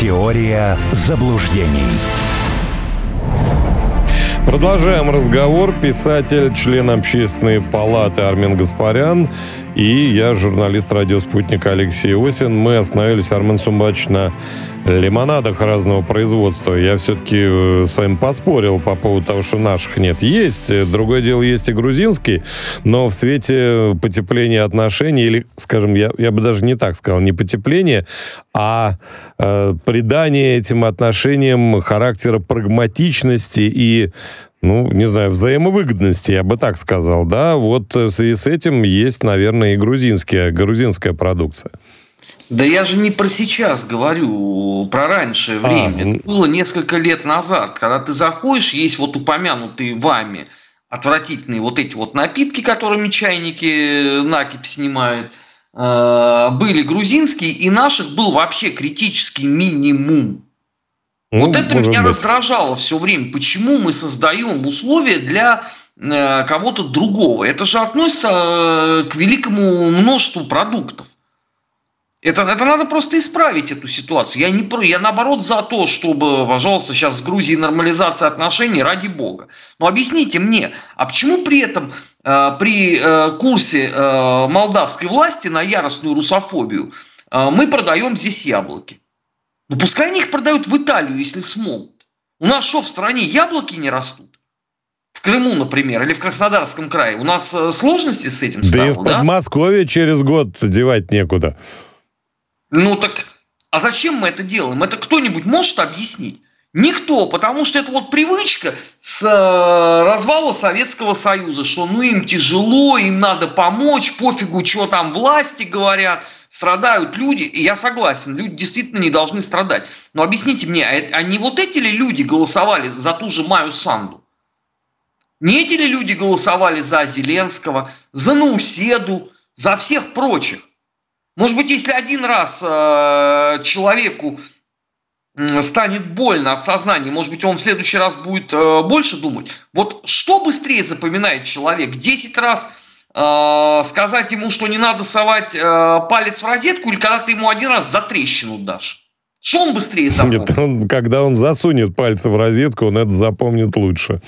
Теория заблуждений. Продолжаем разговор. Писатель, член общественной палаты Армен Гаспарян и я, журналист радио «Спутник» Алексей Осин. Мы остановились, Армен Сумбач, на лимонадах разного производства. Я все-таки э, с вами поспорил по поводу того, что наших нет. Есть. Другое дело, есть и грузинский, но в свете потепления отношений, или, скажем, я, я бы даже не так сказал, не потепление, а э, придание этим отношениям характера прагматичности и ну, не знаю, взаимовыгодности, я бы так сказал, да, вот в связи с этим есть, наверное, и грузинская, грузинская продукция. Да я же не про сейчас говорю, про раньшее а, время. А, Это было несколько лет назад, когда ты заходишь, есть вот упомянутые вами отвратительные вот эти вот напитки, которыми чайники накипь снимают, э, были грузинские, и наших был вообще критический минимум. Ну, вот это меня быть. раздражало все время. Почему мы создаем условия для э, кого-то другого? Это же относится э, к великому множеству продуктов. Это, это надо просто исправить эту ситуацию. Я не про, я наоборот за то, чтобы, пожалуйста, сейчас с Грузией нормализация отношений ради бога. Но объясните мне, а почему при этом э, при э, курсе э, молдавской власти на яростную русофобию э, мы продаем здесь яблоки? Ну пускай они их продают в Италию, если смогут. У нас что, в стране яблоки не растут? В Крыму, например, или в Краснодарском крае. У нас э, сложности с этим стало, Да и в Подмосковье да? через год девать некуда. Ну так, а зачем мы это делаем? Это кто-нибудь может объяснить? Никто, потому что это вот привычка с э, развала Советского Союза, что ну им тяжело, им надо помочь, пофигу, что там власти говорят, страдают люди, и я согласен, люди действительно не должны страдать. Но объясните мне, а, а не вот эти ли люди голосовали за ту же Маю Санду? Не эти ли люди голосовали за Зеленского, за Науседу, за всех прочих? Может быть, если один раз э, человеку станет больно от сознания, может быть, он в следующий раз будет э, больше думать. Вот что быстрее запоминает человек? Десять раз э, сказать ему, что не надо совать э, палец в розетку, или когда ты ему один раз за трещину дашь? Что он быстрее запомнит? Нет, он, когда он засунет пальцы в розетку, он это запомнит лучше.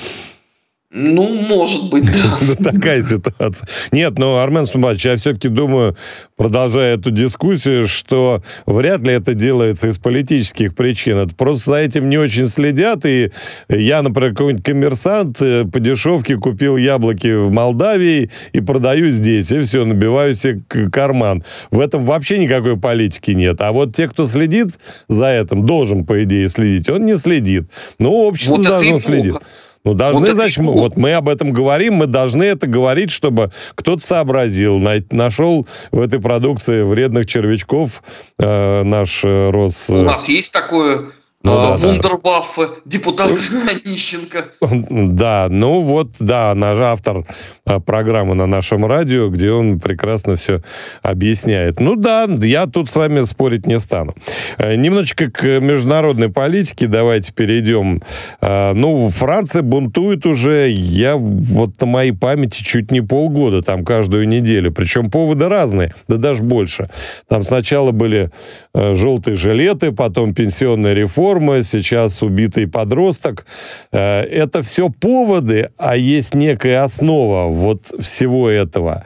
Ну, может быть, да. Такая ситуация. Нет, но, Армен Сумбач, я все-таки думаю, продолжая эту дискуссию, что вряд ли это делается из политических причин. Это просто за этим не очень следят. И я, например, какой-нибудь коммерсант э, по дешевке купил яблоки в Молдавии и продаю здесь. И все, набиваю себе карман. В этом вообще никакой политики нет. А вот те, кто следит за этим, должен, по идее, следить. Он не следит. Ну, общество вот должно следить. Ну, должны, вот значит, мы, вот. мы об этом говорим, мы должны это говорить, чтобы кто-то сообразил, нашел в этой продукции вредных червячков э, наш э, Рос... У нас есть такое ну, а, да, Вундербафф, да. депутат Онищенко. Да, ну вот, да, наш автор а, программы на нашем радио, где он прекрасно все объясняет. Ну да, я тут с вами спорить не стану. Э, немножечко к международной политике давайте перейдем. А, ну, Франция бунтует уже, я вот на моей памяти чуть не полгода, там каждую неделю. Причем поводы разные, да даже больше. Там сначала были э, желтые жилеты, потом пенсионная реформа, форма, сейчас убитый подросток. Э, это все поводы, а есть некая основа вот всего этого.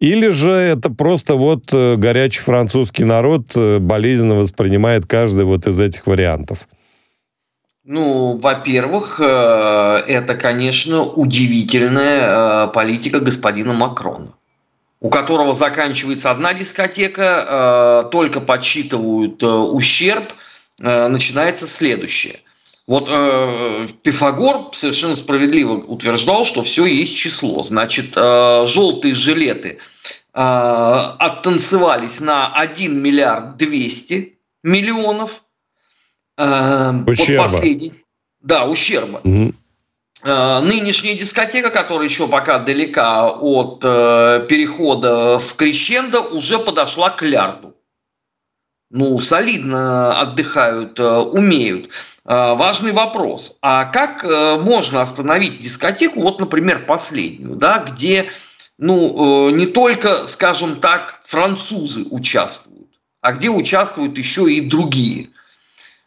Или же это просто вот э, горячий французский народ э, болезненно воспринимает каждый вот из этих вариантов? Ну, во-первых, это, конечно, удивительная политика господина Макрона, у которого заканчивается одна дискотека, только подсчитывают ущерб – Э, начинается следующее. Вот э, Пифагор совершенно справедливо утверждал, что все есть число. Значит, э, желтые жилеты э, оттанцевались на 1 миллиард 200 миллионов. Э, ущерба. Вот последний, да, ущерба. Угу. Э, нынешняя дискотека, которая еще пока далека от э, перехода в крещендо, уже подошла к лярду ну, солидно отдыхают, э, умеют. Важный вопрос. А как можно остановить дискотеку, вот, например, последнюю, да, где, ну, не только, скажем так, французы участвуют, а где участвуют еще и другие.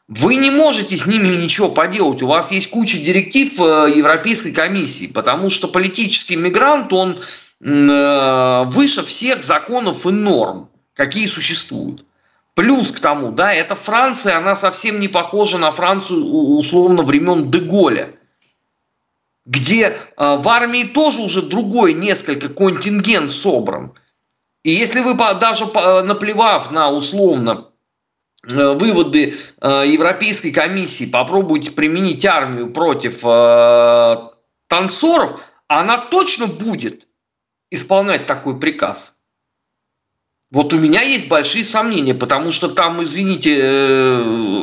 Вы не можете с ними ничего поделать. У вас есть куча директив э, Европейской комиссии, потому что политический мигрант, он э, выше всех законов и норм, какие существуют. Плюс к тому, да, эта Франция, она совсем не похожа на Францию условно времен Деголя, где э, в армии тоже уже другой несколько контингент собран. И если вы даже наплевав на условно выводы э, Европейской комиссии, попробуйте применить армию против э, танцоров, она точно будет исполнять такой приказ. Вот у меня есть большие сомнения, потому что там, извините,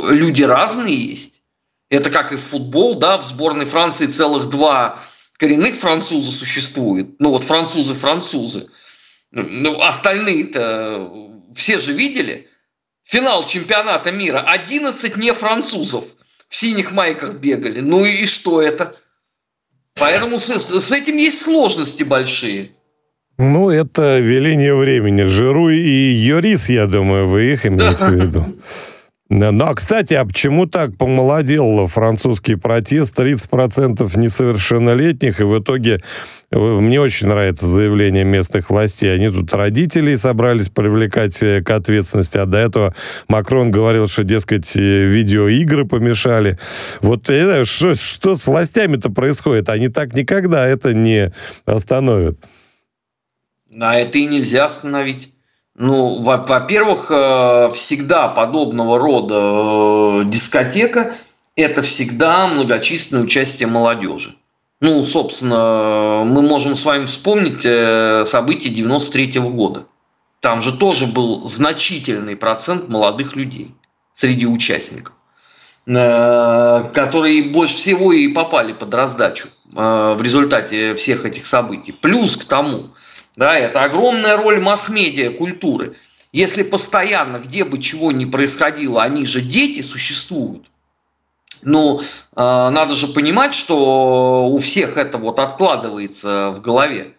люди разные есть. Это как и в футбол, да, в сборной Франции целых два коренных француза существует. Ну вот французы-французы. Ну, остальные-то все же видели – финал чемпионата мира, 11 не французов в синих майках бегали. Ну и что это? Поэтому с, с этим есть сложности большие. Ну, это веление времени. Жиру и Юрис, я думаю, вы их имеете в виду. Ну, а, кстати, а почему так помолодел французский протест? 30% несовершеннолетних, и в итоге э, мне очень нравится заявление местных властей. Они тут родителей собрались привлекать э, к ответственности, а до этого Макрон говорил, что, дескать, э, видеоигры помешали. Вот знаю, что, что с властями-то происходит? Они так никогда это не остановят. А это и нельзя остановить. Ну, во-первых, э, всегда подобного рода э, дискотека – это всегда многочисленное участие молодежи. Ну, собственно, мы можем с вами вспомнить э, события 93 -го года. Там же тоже был значительный процент молодых людей среди участников, которые больше всего и попали под раздачу в результате всех этих событий. Плюс к тому – да, это огромная роль масс-медиа, культуры. Если постоянно, где бы чего ни происходило, они же дети существуют. Ну, э, надо же понимать, что у всех это вот откладывается в голове.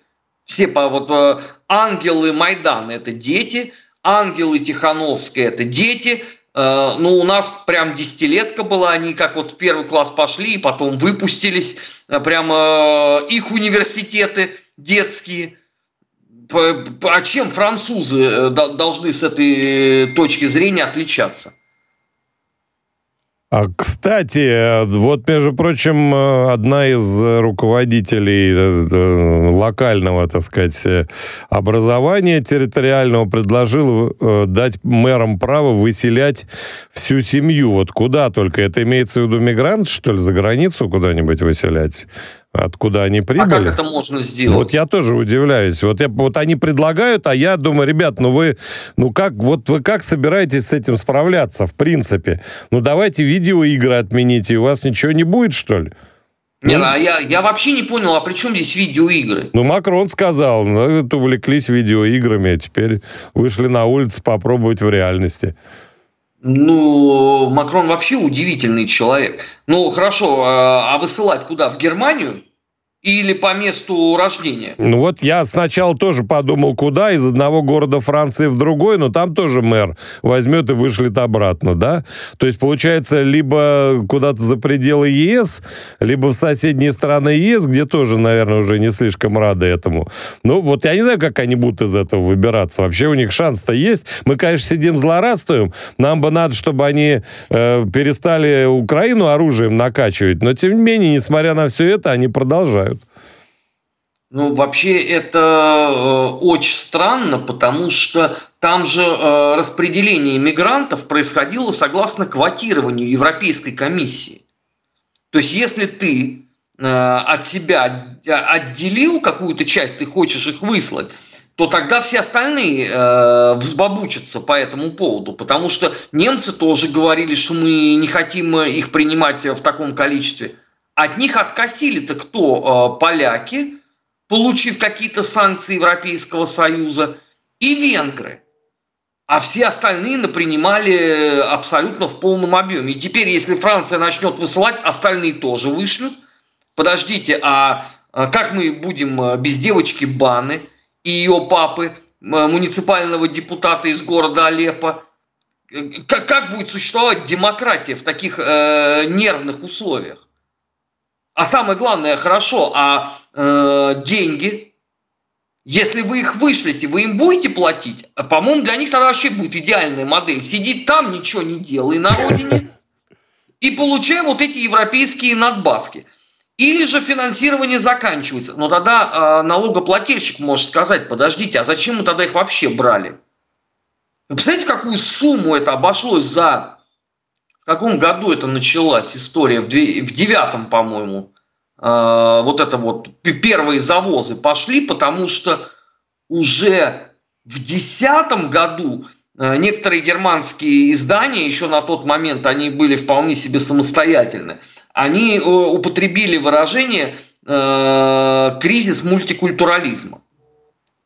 Все по, вот э, ангелы Майдана это дети, ангелы Тихановская это дети. Э, ну, у нас прям десятилетка была, они как вот в первый класс пошли и потом выпустились, э, прямо э, их университеты детские – а чем французы э, должны с этой точки зрения отличаться? А, кстати, вот, между прочим, э, одна из руководителей э, локального, так сказать, образования территориального предложила дать мэрам право выселять всю семью. Вот куда только? Это имеется в виду мигрант, что ли, за границу куда-нибудь выселять? Откуда они прибыли. А как это можно сделать? Вот я тоже удивляюсь. Вот, я, вот они предлагают, а я думаю, ребят, ну вы, ну как, вот вы как собираетесь с этим справляться, в принципе? Ну давайте видеоигры отмените, у вас ничего не будет, что ли? Не, ну, а я, я вообще не понял, а при чем здесь видеоигры? Ну, Макрон сказал, ну, увлеклись видеоиграми, а теперь вышли на улицу попробовать в реальности. Ну, Макрон вообще удивительный человек. Ну, хорошо, а, а высылать куда? В Германию? Или по месту рождения? Ну вот я сначала тоже подумал, куда, из одного города Франции в другой, но там тоже мэр возьмет и вышлет обратно, да? То есть, получается, либо куда-то за пределы ЕС, либо в соседние страны ЕС, где тоже, наверное, уже не слишком рады этому. Ну вот я не знаю, как они будут из этого выбираться. Вообще у них шанс-то есть. Мы, конечно, сидим злорадствуем. Нам бы надо, чтобы они э, перестали Украину оружием накачивать. Но, тем не менее, несмотря на все это, они продолжают. Ну, вообще это э, очень странно, потому что там же э, распределение мигрантов происходило согласно квотированию Европейской комиссии. То есть, если ты э, от себя отделил какую-то часть, ты хочешь их выслать, то тогда все остальные э, взбабучатся по этому поводу, потому что немцы тоже говорили, что мы не хотим их принимать в таком количестве. От них откосили-то кто? Э, поляки, получив какие-то санкции Европейского Союза, и венгры. А все остальные напринимали абсолютно в полном объеме. И теперь, если Франция начнет высылать, остальные тоже вышлют. Подождите, а, а как мы будем а, без девочки Баны и ее папы, а, муниципального депутата из города Алеппо? как будет существовать демократия в таких э, нервных условиях? А самое главное, хорошо, а э, деньги, если вы их вышлете, вы им будете платить? По-моему, для них тогда вообще будет идеальная модель. Сидит там, ничего не делай на родине, и получай вот эти европейские надбавки. Или же финансирование заканчивается. Но тогда э, налогоплательщик может сказать, подождите, а зачем мы тогда их вообще брали? Вы представляете, какую сумму это обошлось за... В каком году это началась история? В девятом, по-моему. Э, вот это вот первые завозы пошли, потому что уже в десятом году э, некоторые германские издания, еще на тот момент они были вполне себе самостоятельны, они э, употребили выражение кризис мультикультурализма.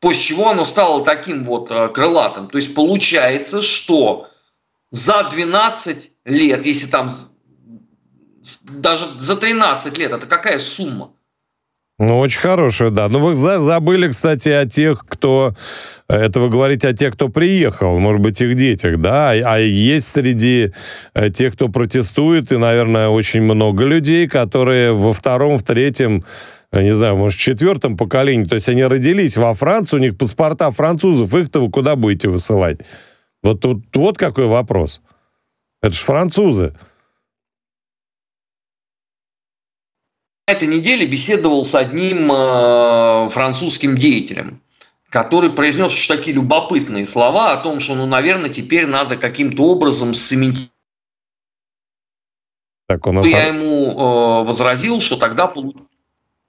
После чего оно стало таким вот крылатым. То есть получается, что за 12 лет, если там даже за 13 лет, это какая сумма? Ну, очень хорошая, да. Ну, вы забыли, кстати, о тех, кто... Это вы говорите о тех, кто приехал, может быть, их детях, да? А есть среди э, тех, кто протестует, и, наверное, очень много людей, которые во втором, в третьем не знаю, может, в четвертом поколении, то есть они родились во Франции, у них паспорта французов, их-то вы куда будете высылать? Вот, вот, вот какой вопрос. Это же французы. Этой неделе беседовал с одним э, французским деятелем, который произнес очень такие любопытные слова о том, что, ну, наверное, теперь надо каким-то образом сцементировать. Так, у нас... Я ему э, возразил, что тогда...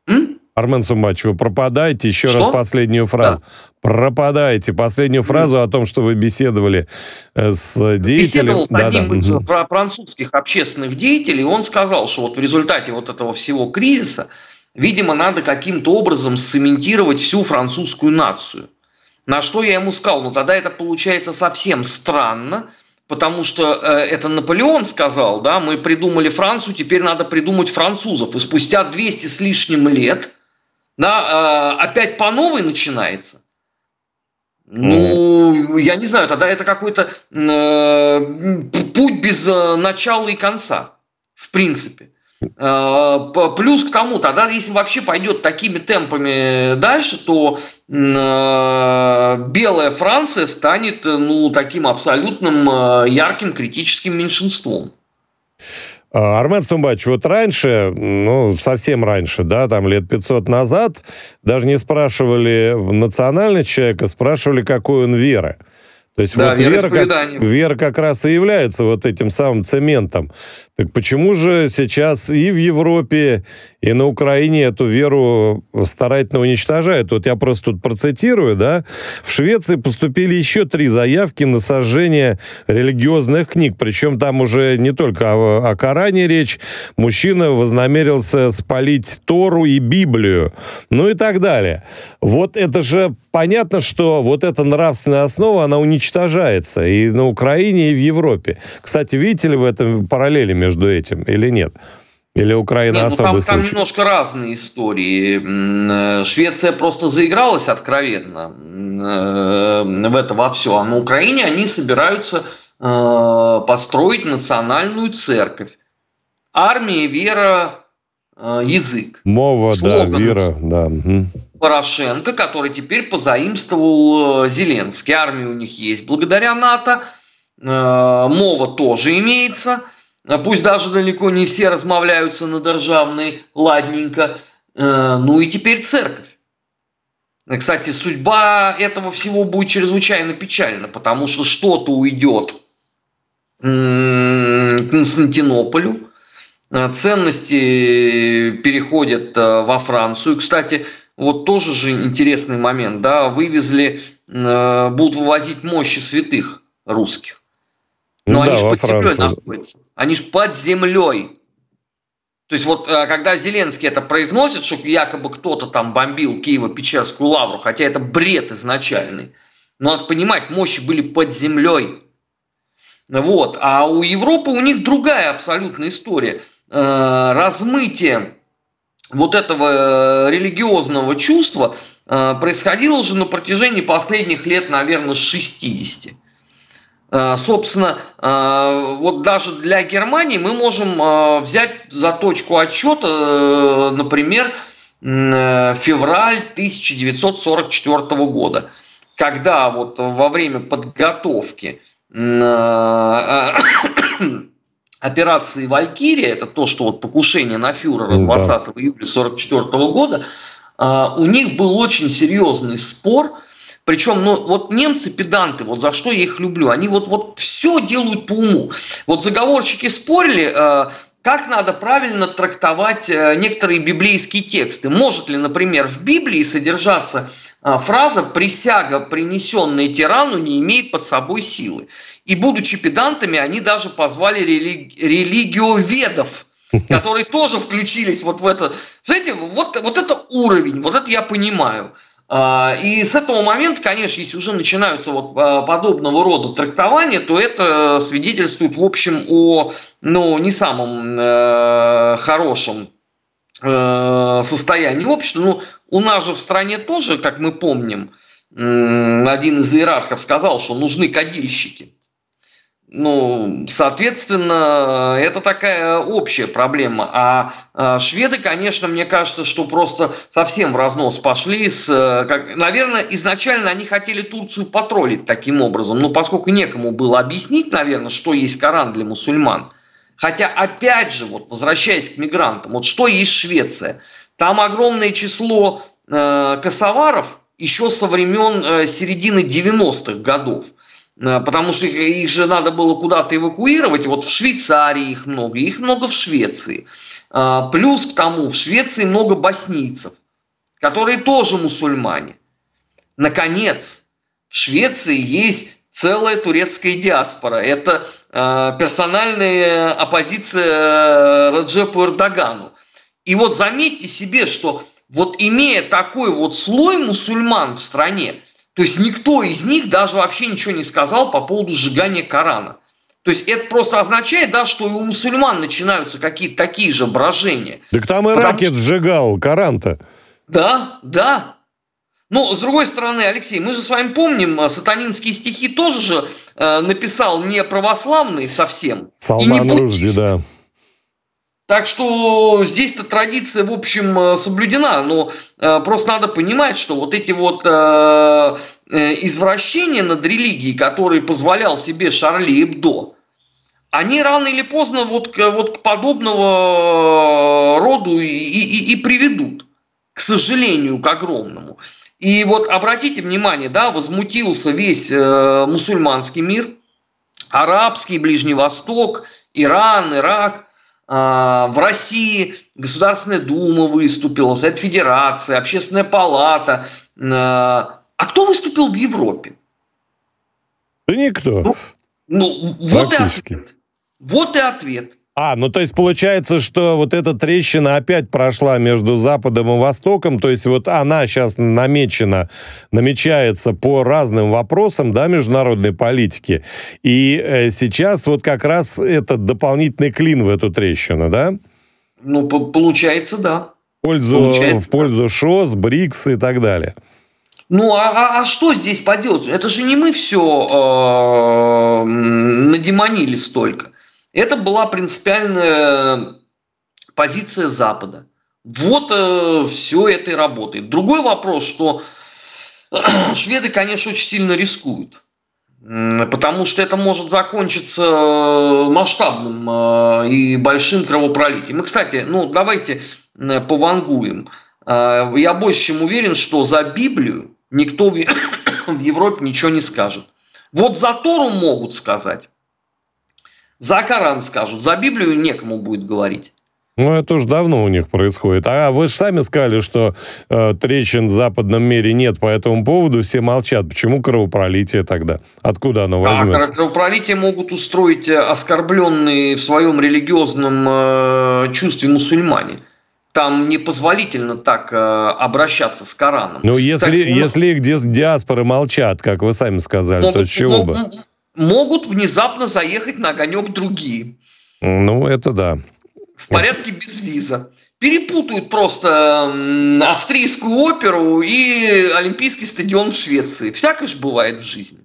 М? Армен Сумач, вы пропадаете. Еще что? раз последнюю фразу. Да. Пропадаете. Последнюю фразу о том, что вы беседовали э, с деятелем. Беседовал с одним да, из mm. французских общественных деятелей. Он сказал, что вот в результате вот этого всего кризиса, видимо, надо каким-то образом сцементировать всю французскую нацию. На что я ему сказал, ну тогда это получается совсем странно, потому что э, это Наполеон сказал, да, мы придумали Францию, теперь надо придумать французов. И спустя 200 с лишним лет да, э, опять по новой начинается. Ну, я не знаю, тогда это какой-то э, путь без э, начала и конца, в принципе. Э, плюс к тому, тогда если вообще пойдет такими темпами дальше, то э, белая Франция станет ну, таким абсолютным э, ярким критическим меньшинством. А, Армен Сумбач, вот раньше, ну, совсем раньше, да, там лет 500 назад, даже не спрашивали национальность человека, спрашивали, какой он веры. То есть да, вот вера как, вера как раз и является вот этим самым цементом. Так почему же сейчас и в Европе, и на Украине эту веру старательно уничтожают? Вот я просто тут процитирую, да. В Швеции поступили еще три заявки на сожжение религиозных книг. Причем там уже не только о, о Коране речь. Мужчина вознамерился спалить Тору и Библию. Ну и так далее. Вот это же понятно, что вот эта нравственная основа, она уничтожается и на Украине, и в Европе. Кстати, видите ли в этом параллели между этим или нет? Или Украина Нет, ну, особый там, случай? Там немножко разные истории. Э, Швеция просто заигралась откровенно э, в это во все. А на Украине они собираются э, построить национальную церковь. Армия, вера, язык. Мова, Слоган. да, вера, да. Порошенко, который теперь позаимствовал Зеленский. Армия у них есть благодаря НАТО. Мова тоже имеется – пусть даже далеко не все размовляются на державной ладненько, э, ну и теперь церковь. Кстати, судьба этого всего будет чрезвычайно печальна, потому что что-то уйдет Константинополю, э, ценности переходят э, во Францию. Кстати, вот тоже же интересный момент, да, вывезли, будут вывозить мощи святых русских. Но ну, они да, же под Францию. землей находятся. Они же под землей. То есть вот э, когда Зеленский это произносит, что якобы кто-то там бомбил Киево-Печерскую лавру, хотя это бред изначальный. Но надо понимать, мощи были под землей. Вот. А у Европы у них другая абсолютная история. Э, размытие вот этого э, религиозного чувства происходило уже на протяжении последних лет, наверное, 60. Э, собственно, э, вот даже для Германии мы можем э, взять за точку отчета, например, февраль 1944 года, когда вот во время подготовки операции «Валькирия», это то, что вот покушение на фюрера 20 да. июля 1944 года, у них был очень серьезный спор – причем, ну, вот немцы педанты, вот за что я их люблю, они вот, вот все делают по уму. Вот заговорщики спорили, э, как надо правильно трактовать э, некоторые библейские тексты. Может ли, например, в Библии содержаться э, фраза «присяга, принесенная тирану, не имеет под собой силы». И будучи педантами, они даже позвали рели- религиоведов, которые тоже включились вот в это. Знаете, вот, вот это уровень, вот это я понимаю. А, и с этого момента, конечно, если уже начинаются вот а, подобного рода трактования, то это свидетельствует, в общем, о ну, не самом э, хорошем э, состоянии общества. Ну, у нас же в стране тоже, как мы помним, один из иерархов сказал, что нужны кадильщики. Ну, соответственно, это такая общая проблема. А, а шведы, конечно, мне кажется, что просто совсем в разнос пошли. С, как, наверное, изначально они хотели Турцию потроллить таким образом, но поскольку некому было объяснить, наверное, что есть Коран для мусульман. Хотя, опять же, вот возвращаясь к мигрантам, вот что есть Швеция? Там огромное число э, косоваров еще со времен э, середины 90-х годов – Э, потому что их же надо было куда-то эвакуировать. Вот в Швейцарии их много, их много в Швеции. Э, плюс к тому, в Швеции много боснийцев, которые тоже мусульмане. Наконец, в Швеции есть целая турецкая диаспора. Это э, персональная оппозиция Раджепу Эрдогану. И вот заметьте себе, что вот имея такой вот слой мусульман в стране, то есть никто из них даже вообще ничего не сказал по поводу сжигания Корана. То есть это просто означает, да, что и у мусульман начинаются какие-то такие же брожения. Так там и ракет что... сжигал Коран-то. Да, да. Но, с другой стороны, Алексей, мы же с вами помним, а, сатанинские стихи тоже же э, написал не православный совсем. Салман Ружди, да. Так что здесь-то традиция, в общем, э, соблюдена, но э, просто надо понимать, что вот эти вот э, извращения над религией, которые позволял себе Шарли Эбдо, они рано или поздно вот к, вот к подобного роду и, и, и приведут, к сожалению, к огромному. И вот обратите внимание, да, возмутился весь э, мусульманский мир, арабский, Ближний Восток, Иран, Ирак – в России Государственная Дума выступила, Совет Федерации, Общественная палата. А, а кто выступил в Европе? Да никто. Ну, ну вот и ответ. Вот и ответ. А, ну то есть получается, что вот эта трещина опять прошла между Западом и Востоком, то есть вот она сейчас намечена, намечается по разным вопросам, да, международной политики, и э, сейчас вот как раз этот дополнительный клин в эту трещину, да? Ну, получается, да. В пользу, получается, в пользу ШОС, БРИКС и так далее. Ну, а, а, а что здесь поделать? Это же не мы все э, надемонили столько. Это была принципиальная позиция Запада. Вот э, все это и работает. Другой вопрос, что шведы, конечно, очень сильно рискуют. Потому что это может закончиться э, масштабным э, и большим кровопролитием. И, кстати, ну давайте э, повангуем. Я больше чем уверен, что за Библию никто в Европе ничего не скажет. Вот за Тору могут сказать. За Коран скажут, за Библию некому будет говорить. Ну, это уже давно у них происходит. А вы же сами сказали, что э, трещин в западном мире нет по этому поводу, все молчат. Почему кровопролитие тогда? Откуда оно возьмется? А кровопролитие могут устроить э, оскорбленные в своем религиозном э, чувстве мусульмане. Там непозволительно так э, обращаться с Кораном. Ну, если, Кстати, если их диаспоры молчат, как вы сами сказали, могут, то с чего бы? Могут внезапно заехать на огонек другие. Ну, это да. В порядке без виза. Перепутают просто австрийскую оперу и Олимпийский стадион в Швеции. Всякое же бывает в жизни.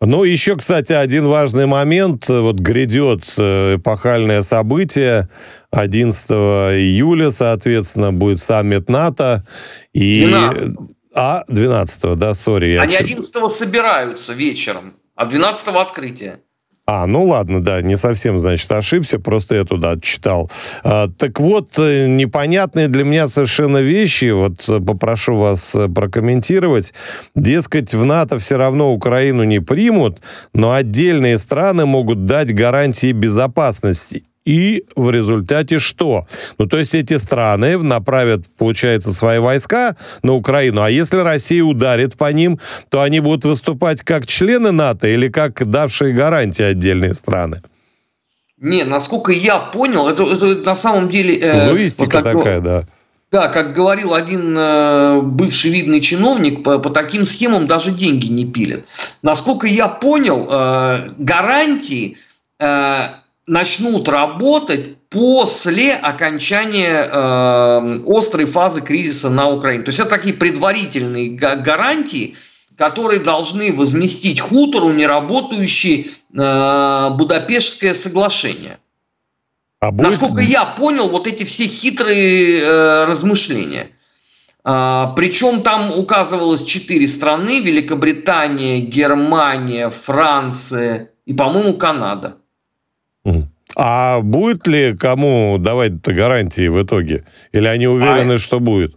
Ну, еще, кстати, один важный момент. Вот грядет э, эпохальное событие. 11 июля, соответственно, будет саммит НАТО. И... 12. А, 12 да, сори. Они 11 собираются вечером, а 12 открытие. А, ну ладно, да, не совсем, значит, ошибся, просто я туда читал. А, так вот, э, непонятные для меня совершенно вещи, вот э, попрошу вас э, прокомментировать. Дескать, в НАТО все равно Украину не примут, но отдельные страны могут дать гарантии безопасности. И в результате что? Ну, то есть эти страны направят, получается, свои войска на Украину, а если Россия ударит по ним, то они будут выступать как члены НАТО или как давшие гарантии отдельные страны? Не, насколько я понял, это, это на самом деле... Э, Зуистика вот такая, да. Да, как говорил один э, бывший видный чиновник, по, по таким схемам даже деньги не пилят. Насколько я понял, э, гарантии э, начнут работать после окончания э, острой фазы кризиса на Украине. То есть это такие предварительные гарантии, которые должны возместить хутору неработающий э, Будапештское соглашение. А будет... Насколько я понял, вот эти все хитрые э, размышления. А, причем там указывалось четыре страны: Великобритания, Германия, Франция и, по-моему, Канада. А будет ли кому давать-то гарантии в итоге? Или они уверены, а... что будет?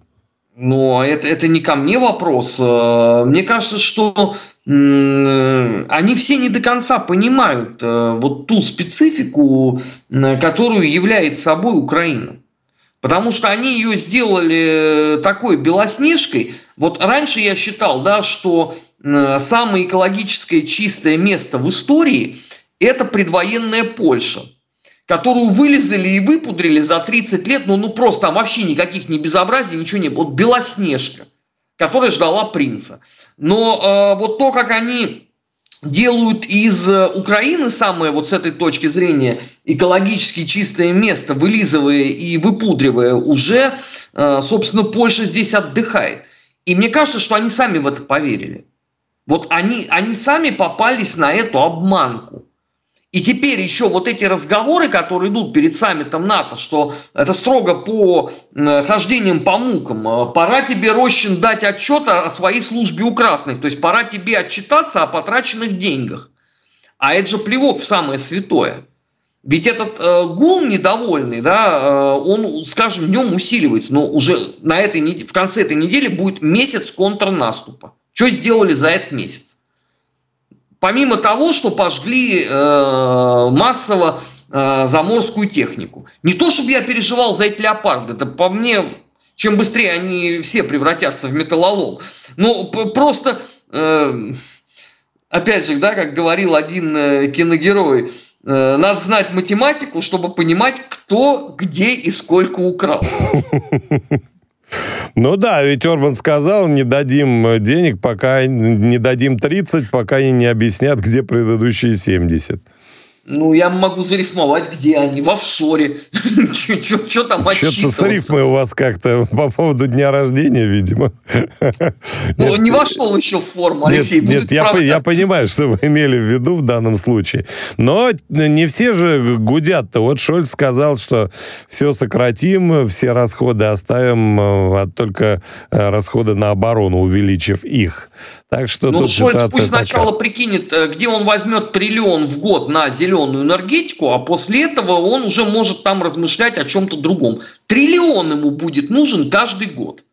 Ну, это, это не ко мне вопрос. Э, мне кажется, что они все не до конца понимают э, вот ту специфику, которую является собой Украина. Потому что они ее сделали такой белоснежкой. Вот раньше я считал, да, что самое экологическое чистое место в истории – это предвоенная Польша, которую вылезали и выпудрили за 30 лет, ну, ну просто там вообще никаких не безобразий, ничего не было. Вот Белоснежка, которая ждала принца. Но э, вот то, как они делают из э, Украины самое вот с этой точки зрения экологически чистое место, вылизывая и выпудривая, уже, э, собственно, Польша здесь отдыхает. И мне кажется, что они сами в это поверили. Вот они, они сами попались на эту обманку. И теперь еще вот эти разговоры, которые идут перед саммитом НАТО, что это строго по хождениям по мукам. Э, пора тебе, Рощин, дать отчет о своей службе у красных. То есть пора тебе отчитаться о потраченных деньгах. А это же плевок в самое святое. Ведь этот э, гул недовольный, да, э, он с каждым днем усиливается. Но уже на этой, в конце этой недели будет месяц контрнаступа. Что сделали за этот месяц? Помимо того, что пожгли э, массово э, заморскую технику. Не то, чтобы я переживал за эти леопарды, это по мне, чем быстрее они все превратятся в металлолом. Но просто, э, опять же, да, как говорил один э, киногерой, э, надо знать математику, чтобы понимать, кто, где и сколько украл. Ну да, ведь Орбан сказал, не дадим э, денег, пока не дадим 30, пока они не объяснят, где предыдущие 70. Ну, я могу зарифмовать, где они, в офшоре. Что там Что-то с рифмой у вас как-то по поводу дня рождения, видимо. Ну, не вошел еще в форму, Алексей. Нет, я, понимаю, что вы имели в виду в данном случае. Но не все же гудят-то. Вот Шольц сказал, что все сократим, все расходы оставим, а только э, расходы на оборону, увеличив их. Так что ну, тут Шольц пусть сначала прикинет, э, где он возьмет триллион в год на зеленую энергетику, а после этого он уже может там размышлять о чем-то другом. Триллион ему будет нужен каждый год.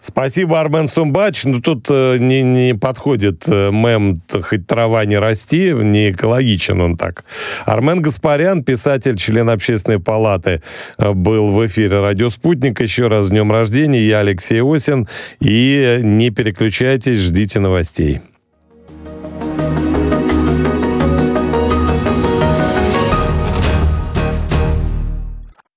Спасибо, Армен Сумбач. Ну, тут э, не, не подходит э, мем «хоть трава не расти», не экологичен он так. Армен Гаспарян, писатель, член общественной палаты, э, был в эфире «Радио Спутник». Еще раз с днем рождения. Я Алексей Осин. И не переключайтесь, ждите новостей.